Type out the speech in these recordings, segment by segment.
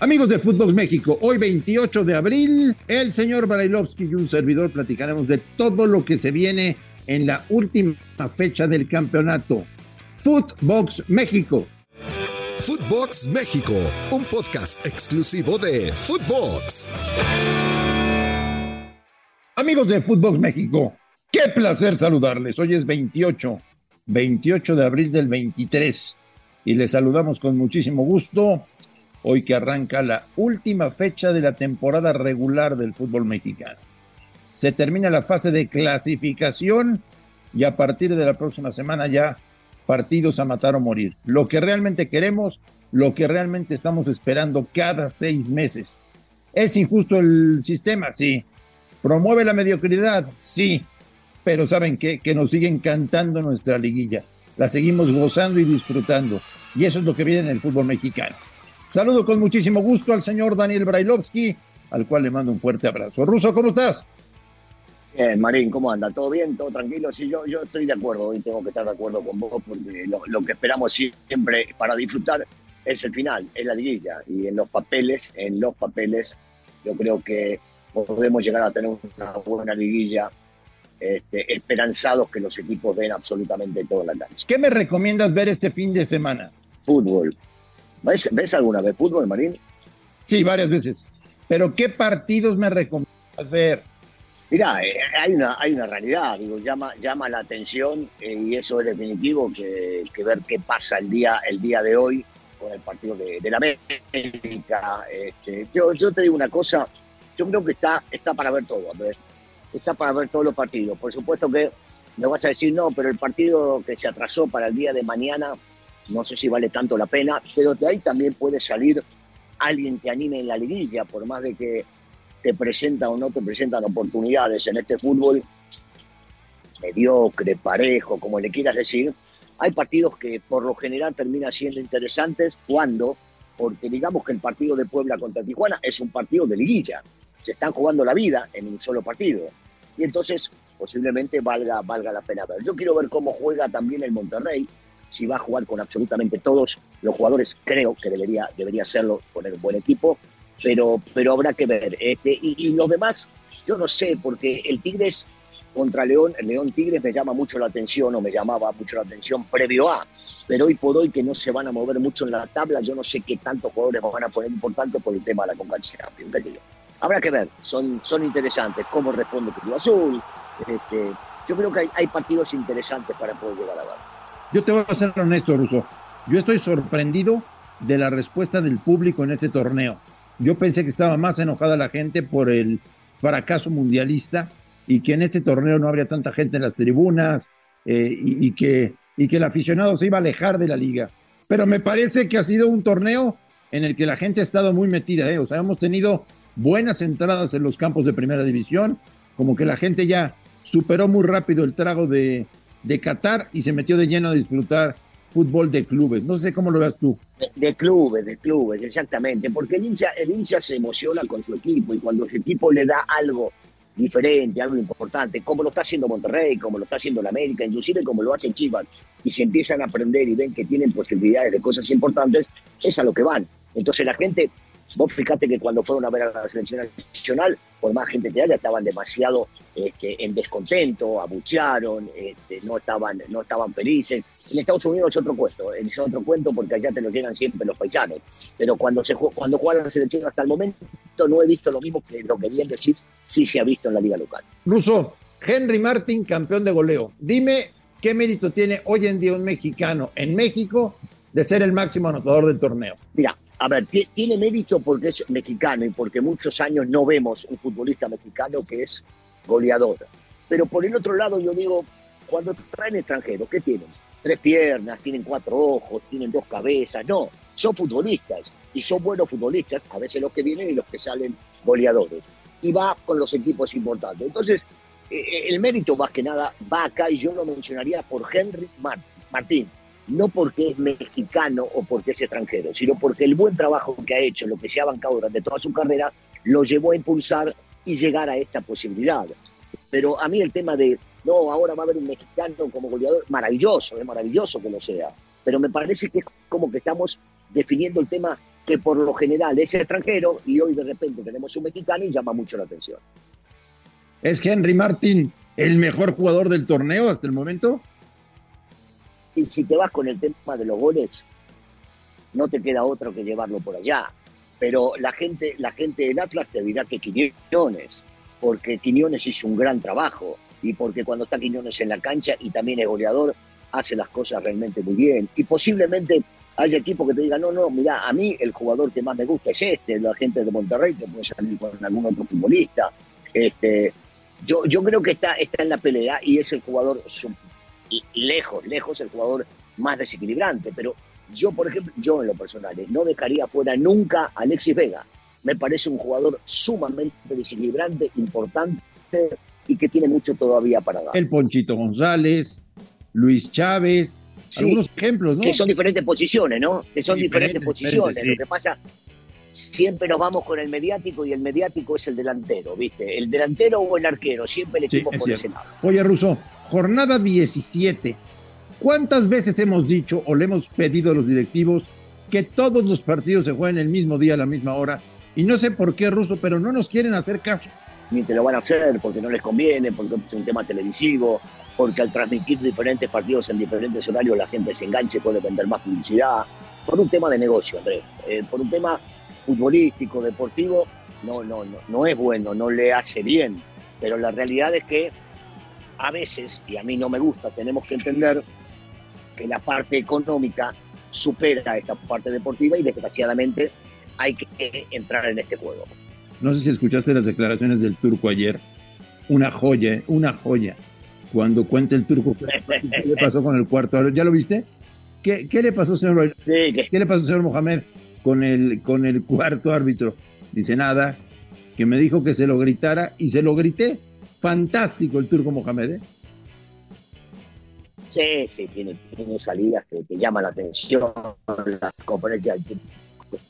Amigos de Fútbol México, hoy 28 de abril, el señor Barailovsky y un servidor platicaremos de todo lo que se viene en la última fecha del campeonato. Footbox México. Footbox México, un podcast exclusivo de Footbox. Amigos de Footbox México, qué placer saludarles. Hoy es 28, 28 de abril del 23 y les saludamos con muchísimo gusto hoy que arranca la última fecha de la temporada regular del fútbol mexicano. Se termina la fase de clasificación y a partir de la próxima semana ya partidos a matar o morir. Lo que realmente queremos, lo que realmente estamos esperando cada seis meses. ¿Es injusto el sistema? Sí. ¿Promueve la mediocridad? Sí. Pero ¿saben qué? Que nos sigue encantando nuestra liguilla. La seguimos gozando y disfrutando. Y eso es lo que viene en el fútbol mexicano. Saludo con muchísimo gusto al señor Daniel Brailovsky, al cual le mando un fuerte abrazo. Ruso, ¿cómo estás? Bien, Marín, ¿cómo anda? ¿Todo bien? ¿Todo tranquilo? Sí, yo, yo estoy de acuerdo, hoy tengo que estar de acuerdo con vos porque lo, que esperamos siempre para disfrutar es el final, es la liguilla. Y en los papeles, en los papeles, yo creo que podemos llegar a tener una buena liguilla este, esperanzados que los equipos den absolutamente toda la cancha. ¿Qué me recomiendas ver este fin de semana? Fútbol. ¿Ves, alguna vez fútbol, Marín? Sí, varias veces. Pero ¿qué partidos me recomiendas ver? Mira, eh, hay, una, hay una realidad, digo, llama, llama la atención eh, y eso es definitivo que, ver qué pasa el día, el día de hoy con el partido de, la América. Este, yo, yo te digo una cosa, yo creo que está, está para ver todo, está para ver todos los partidos. Por supuesto que me vas a decir, no, pero el partido que se atrasó para el día de mañana no sé si vale tanto la pena, pero de ahí también puede salir alguien que anime en la liguilla, por más de que te presenta o no te presentan oportunidades en este fútbol mediocre, parejo, como le quieras decir, hay partidos que por lo general terminan siendo interesantes cuando, porque digamos que el partido de Puebla contra Tijuana es un partido de liguilla, se están jugando la vida en un solo partido. Y entonces posiblemente valga, valga la pena ver. Yo quiero ver cómo juega también el Monterrey, si va a jugar con absolutamente todos los jugadores, creo que debería, debería hacerlo, poner un buen equipo, pero, pero habrá que ver. Este, y, los demás, yo no sé, porque el Tigres contra León, el León Tigres me llama mucho la atención o me llamaba mucho la atención previo a, pero hoy por hoy que no se van a mover mucho en la tabla, yo no sé qué tantos jugadores van a poner importantes por el tema de la concacha. Habrá que ver, son, son interesantes, cómo responde Cruz Azul. Este, yo creo que hay, hay partidos interesantes para poder llegar a ver. Yo te voy a ser honesto, Ruso. Yo estoy sorprendido de la respuesta del público en este torneo. Yo pensé que estaba más enojada la gente por el fracaso mundialista y que en este torneo no habría tanta gente en las tribunas eh, y, que, y que el aficionado se iba a alejar de la liga. Pero me parece que ha sido un torneo en el que la gente ha estado muy metida. ¿eh? O sea, hemos tenido buenas entradas en los campos de primera división, como que la gente ya superó muy rápido el trago de, de Qatar y se metió de lleno a disfrutar fútbol de clubes. No sé cómo lo ves tú. De, clubes, de clubes, exactamente. Porque el hincha, el hincha se emociona con su equipo y cuando su equipo le da algo diferente, algo importante, como lo está haciendo Monterrey, como lo está haciendo la América, inclusive como lo hace Chivas, y se empiezan a aprender y ven que tienen posibilidades de cosas importantes, es a lo que van. Entonces la gente Vos fíjate que cuando fueron a ver a la selección nacional, por más gente que haya, estaban demasiado este, en descontento, abuchearon, este, no, estaban, no estaban felices. En Estados Unidos es otro cuento, es otro cuento porque allá te lo llegan siempre los paisanos. Pero cuando se cuando juega la selección hasta el momento no he visto lo mismo que lo que bien decís, sí se ha visto en la liga local. Ruso, Henry Martin, campeón de goleo. Dime qué mérito tiene hoy en día un mexicano en México de ser el máximo anotador del torneo. Mira, a ver, tiene mérito porque es mexicano y porque muchos años no vemos un futbolista mexicano que es goleador. Pero por el otro lado, yo digo, cuando traen extranjeros, ¿qué tienen? Tres piernas, tienen cuatro ojos, tienen dos cabezas. No, son futbolistas y son buenos futbolistas, a veces los que vienen y los que salen goleadores. Y va con los equipos importantes. Entonces, eh, eh, el mérito más que nada va acá y yo lo mencionaría por Henry Martín no porque es mexicano o porque es extranjero, sino porque el buen trabajo que ha hecho, lo que se ha bancado durante toda su carrera, lo llevó a impulsar y llegar a esta posibilidad. Pero a mí el tema de, no, ahora va a haber un mexicano como goleador, maravilloso, es maravilloso que lo sea, pero me parece que es como que estamos definiendo el tema que por lo general es extranjero y hoy de repente tenemos un mexicano y llama mucho la atención. ¿Es Henry Martin el mejor jugador del torneo hasta el momento? Y si te vas con el tema de los goles, no te queda otro que llevarlo por allá. Pero la gente, la gente del Atlas te dirá que Quiñones, porque Quiñones hizo un gran trabajo y porque cuando está Quiñones en la cancha y también es goleador, hace las cosas realmente muy bien. Y posiblemente haya equipos que te digan, no, no, mira, a mí el jugador que más me gusta es este, la gente de Monterrey, que puede salir con algún otro futbolista. Este, yo, yo creo que está, está en la pelea y es el jugador lejos, lejos el jugador más desequilibrante. Pero yo, por ejemplo, yo en lo personal, eh, no dejaría fuera nunca a Alexis Vega. Me parece un jugador sumamente desequilibrante, importante y que tiene mucho todavía para dar. El Ponchito González, Luis Chávez, algunos ejemplos, ¿no? Que son diferentes posiciones, ¿no? Que son diferentes, posiciones. Lo que pasa, siempre nos vamos con el mediático y el mediático es el delantero, ¿viste? El delantero o el arquero, siempre el equipo por ese lado. Oye, Russo, jornada 17. ¿Cuántas veces hemos dicho o le hemos pedido a los directivos que todos los partidos se jueguen el mismo día, a la misma hora? Y no sé por qué, Russo, pero no nos quieren hacer caso. Ni te lo van a hacer porque no les conviene, porque es un tema televisivo, porque al transmitir diferentes partidos en diferentes horarios la gente se enganche puede vender más publicidad. Por un tema de negocio, Andrés. Eh, por un tema futbolístico, deportivo, no, no, no, no es bueno, no le hace bien. Pero la realidad es que a veces, y a mí no me gusta, tenemos que entender que la parte económica supera esta parte deportiva y desgraciadamente hay que entrar en este juego. No sé si escuchaste las declaraciones del turco ayer. Una joya, una joya. Cuando cuenta el turco qué le pasó con el cuarto. ¿Ya lo viste? ¿Qué, qué le pasó, señor? Sí, ¿Qué le pasó, señor Mohamed, con el, con el cuarto árbitro? Dice nada, que me dijo que se lo gritara y se lo grité. Fantástico el turco Mohamed, ¿eh? Sí, sí, tiene, salidas que, llaman la atención, las conferencias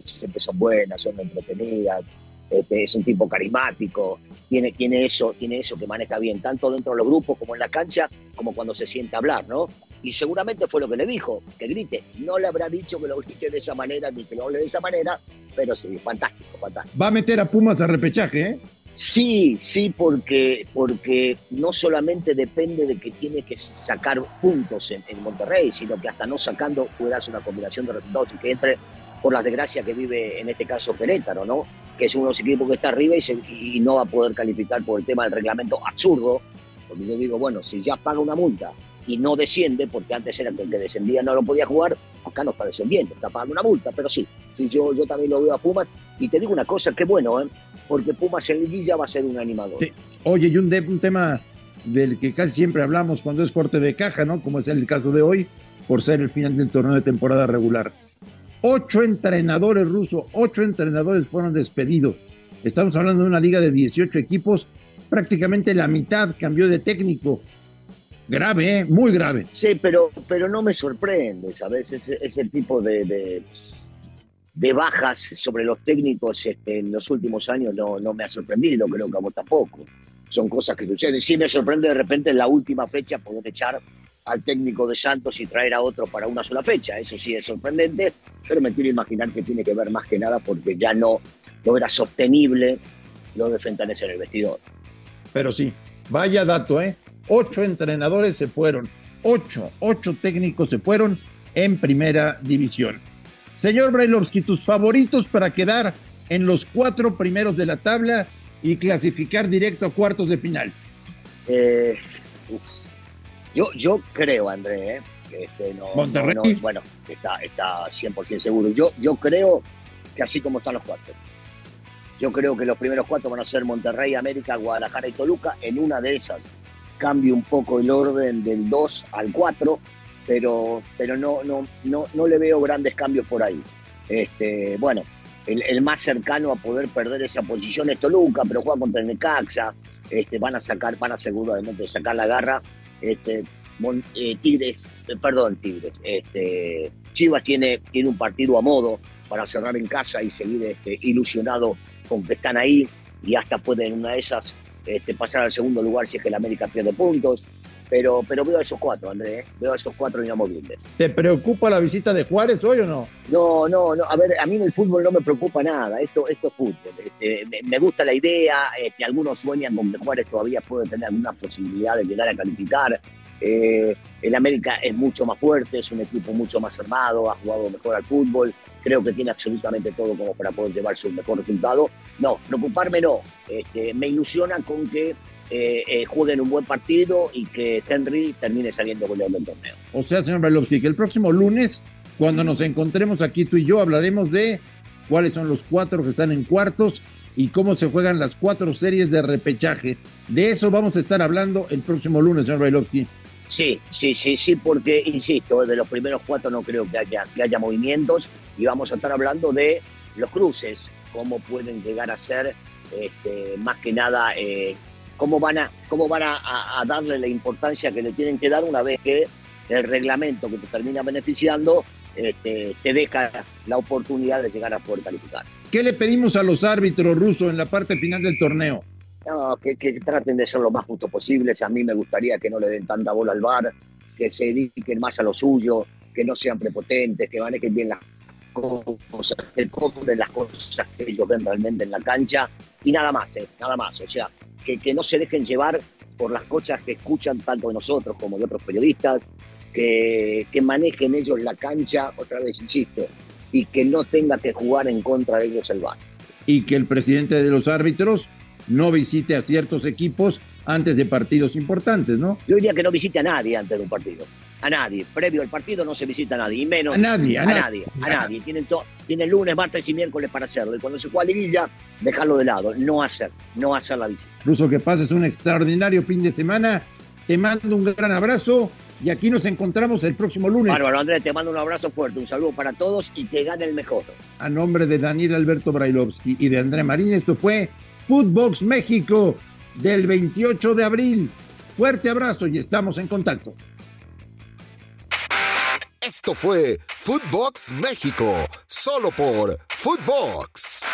siempre son buenas, son entretenidas, este, es un tipo carismático, tiene, tiene, eso, tiene eso que maneja bien, tanto dentro de los grupos como en la cancha, como cuando se siente a hablar, ¿no? Y seguramente fue lo que le dijo, que grite. No le habrá dicho que lo grite de esa manera, ni que lo hable de esa manera, pero sí, fantástico, fantástico. Va a meter a Pumas a repechaje, ¿eh? Sí, sí, porque, porque no solamente depende de que tiene que sacar puntos en, Monterrey, sino que hasta no sacando puede hacer una combinación de resultados y que entre por la desgracia que vive en este caso Querétaro, ¿no? Que es uno de los equipos que está arriba y, y no va a poder calificar por el tema del reglamento absurdo. Porque yo digo, bueno, si ya paga una multa y no desciende, porque antes era que el que descendía no lo podía jugar, acá no está descendiendo, está pagando una multa, pero sí, yo, yo también lo veo a Pumas. Y te digo una cosa, qué bueno, ¿eh? porque Pumas en Liguilla va a ser un animador. Oye, y un, un, tema del que casi siempre hablamos cuando es corte de caja, ¿no? Como es el caso de hoy, por ser el final del torneo de temporada regular. Ocho entrenadores rusos, ocho entrenadores fueron despedidos. Estamos hablando de una liga de 18 equipos, prácticamente la mitad cambió de técnico. Grave, ¿eh? muy grave. Sí, pero, pero no me sorprende, ¿sabes? Ese, ese tipo de, de, bajas sobre los técnicos este, en los últimos años no, no me ha sorprendido, creo que a vos tampoco. Son cosas que suceden. Sí me sorprende de repente en la última fecha poder echar al técnico de Santos y traer a otro para una sola fecha. Eso sí es sorprendente, pero me quiero imaginar que tiene que ver más que nada porque ya no, no era sostenible lo de Fentanes en el vestidor. Pero sí, vaya dato, ¿eh? Ocho entrenadores se fueron, ocho, ocho técnicos se fueron en primera división. Señor Brailovsky, tus favoritos para quedar en los cuatro primeros de la tabla y clasificar directo a cuartos de final. Eh, yo, yo creo, André, ¿eh? este, no, Monterrey. bueno, está, está 100% seguro. Yo, yo creo que así como están los cuatro. Yo creo que los primeros cuatro van a ser Monterrey, América, Guadalajara y Toluca. En una de esas cambio un poco el orden del 2 al 4, pero, pero no, no, no, no le veo grandes cambios por ahí. Este, bueno, el, más cercano a poder perder esa posición es Toluca, pero juega contra el Necaxa. Este, van a sacar, van a seguramente sacar la garra. Este, eh, Tigres, eh, perdón, Tigres. Este, Chivas tiene, tiene un partido a modo para cerrar en casa y seguir este, ilusionado con que están ahí y hasta pueden una de esas este, pasar al segundo lugar si es que el América pierde puntos. Pero, pero veo a esos cuatro, Andrés, ¿eh? veo a esos cuatro inamovibles. ¿Te preocupa la visita de Juárez hoy o no? No, no, no. A ver, a mí en el fútbol no me preocupa nada. Esto, esto es fútbol. Este, me, gusta la idea. Este, algunos sueñan con que Juárez todavía puede tener alguna posibilidad de llegar a calificar. Eh, el América es mucho más fuerte, es un equipo mucho más armado, ha jugado mejor al fútbol. Creo que tiene absolutamente todo como para poder llevarse un mejor resultado. No, preocuparme no. Este, me ilusiona con que eh, eh, jueguen un buen partido y que Henry termine saliendo goleador del torneo. O sea, señor Brailovsky, que el próximo lunes, cuando nos encontremos aquí tú y yo, hablaremos de cuáles son los cuatro que están en cuartos y cómo se juegan las cuatro series de repechaje. De eso vamos a estar hablando el próximo lunes, señor Brailovsky. Sí, sí, sí, sí, porque, insisto, de los primeros cuatro no creo que haya, que haya movimientos y vamos a estar hablando de los cruces, cómo pueden llegar a ser, este, más que nada, eh, cómo van, a, cómo van a, darle la importancia que le tienen que dar una vez que el reglamento que te termina beneficiando este, te deja la oportunidad de llegar a poder calificar. ¿Qué le pedimos a los árbitros rusos en la parte final del torneo? Que, que, traten de ser lo más justo posible. A mí me gustaría que no le den tanta bola al bar, que se dediquen más a lo suyo, que no sean prepotentes, que manejen bien las cosas, que compren las cosas que ellos ven realmente en la cancha y nada más, ¿eh? nada más. O sea, que, no se dejen llevar por las cosas que escuchan tanto de nosotros como de otros periodistas, que, que manejen ellos la cancha, otra vez insisto, y que no tenga que jugar en contra de ellos el VAR. Y que el presidente de los árbitros no visite a ciertos equipos antes de partidos importantes, ¿no? Yo diría que no visite a nadie antes de un partido. A nadie. Previo al partido no se visita a nadie. Y menos. A nadie. A, nadie. A nadie. Tienen, tienen lunes, martes y miércoles para hacerlo. Y cuando se juega a Liguilla, dejarlo de lado. No hacer. No hacer la visita. Incluso que pases un extraordinario fin de semana. Te mando un gran abrazo. Y aquí nos encontramos el próximo lunes. Bárbaro, Andrés, te mando un abrazo fuerte, un saludo para todos y que gane el mejor. A nombre de Daniel Alberto Brailovsky y de André Marín, esto fue Footbox México del 28 de abril. Fuerte abrazo y estamos en contacto. Esto fue Footbox México, solo por Footbox.